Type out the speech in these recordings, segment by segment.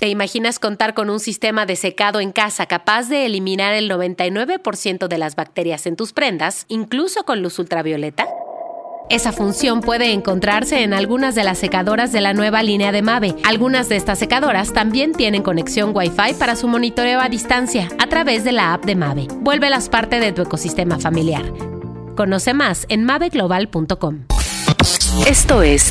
¿Te imaginas contar con un sistema de secado en casa capaz de eliminar el 99% de las bacterias en tus prendas, incluso con luz ultravioleta? Esa función puede encontrarse en algunas de las secadoras de la nueva línea de Mave. Algunas de estas secadoras también tienen conexión Wi-Fi para su monitoreo a distancia a través de la app de Mave. Vuélvelas parte de tu ecosistema familiar. Conoce más en maveglobal.com. Esto es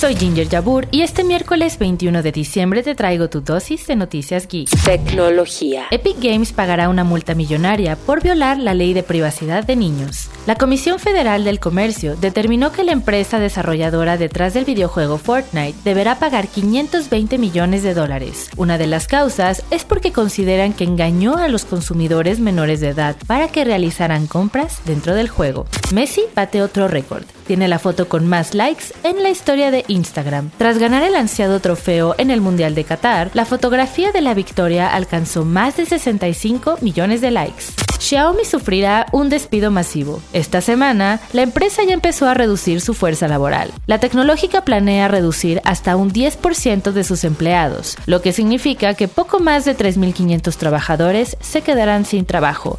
Soy Ginger Yabur y este miércoles 21 de diciembre te traigo tu dosis de noticias geek. Tecnología. Epic Games pagará una multa millonaria por violar la ley de privacidad de niños. La Comisión Federal del Comercio determinó que la empresa desarrolladora detrás del videojuego Fortnite deberá pagar 520 millones de dólares. Una de las causas es porque consideran que engañó a los consumidores menores de edad para que realizaran compras dentro del juego. Messi bate otro récord. Tiene la foto con más likes en la historia de Instagram. Tras ganar el ansiado trofeo en el Mundial de Qatar, la fotografía de la victoria alcanzó más de 65 millones de likes. Xiaomi sufrirá un despido masivo. Esta semana, la empresa ya empezó a reducir su fuerza laboral. La tecnológica planea reducir hasta un 10% de sus empleados, lo que significa que poco más de 3.500 trabajadores se quedarán sin trabajo.